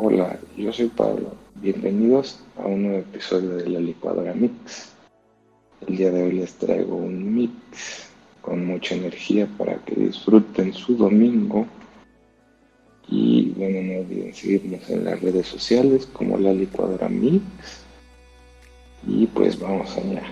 Hola, yo soy Pablo. Bienvenidos a un nuevo episodio de la licuadora Mix. El día de hoy les traigo un mix con mucha energía para que disfruten su domingo. Y bueno, no olviden seguirnos en las redes sociales como la licuadora Mix. Y pues vamos allá.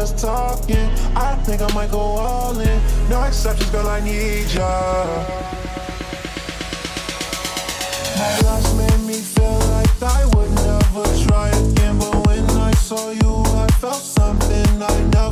just talking. I think I might go all in. No exceptions, girl, I need ya. My love's made me feel like I would never try again. But when I saw you, I felt something I know.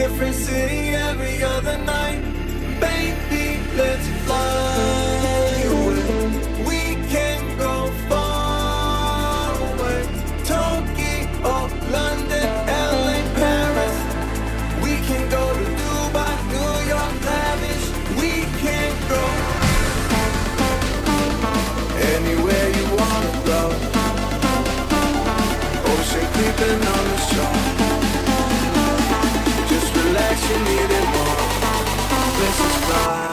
different city every other night. Baby, let's fly. We can go far away. Tokyo, London, LA, Paris. We can go to Dubai, New York, lavish. We can go anywhere you wanna go. Ocean creeping on the shore you need it more. This is just fly.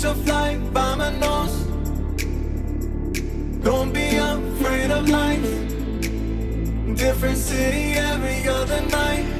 so fly, by my nose. Don't be afraid of life. Different city every other night.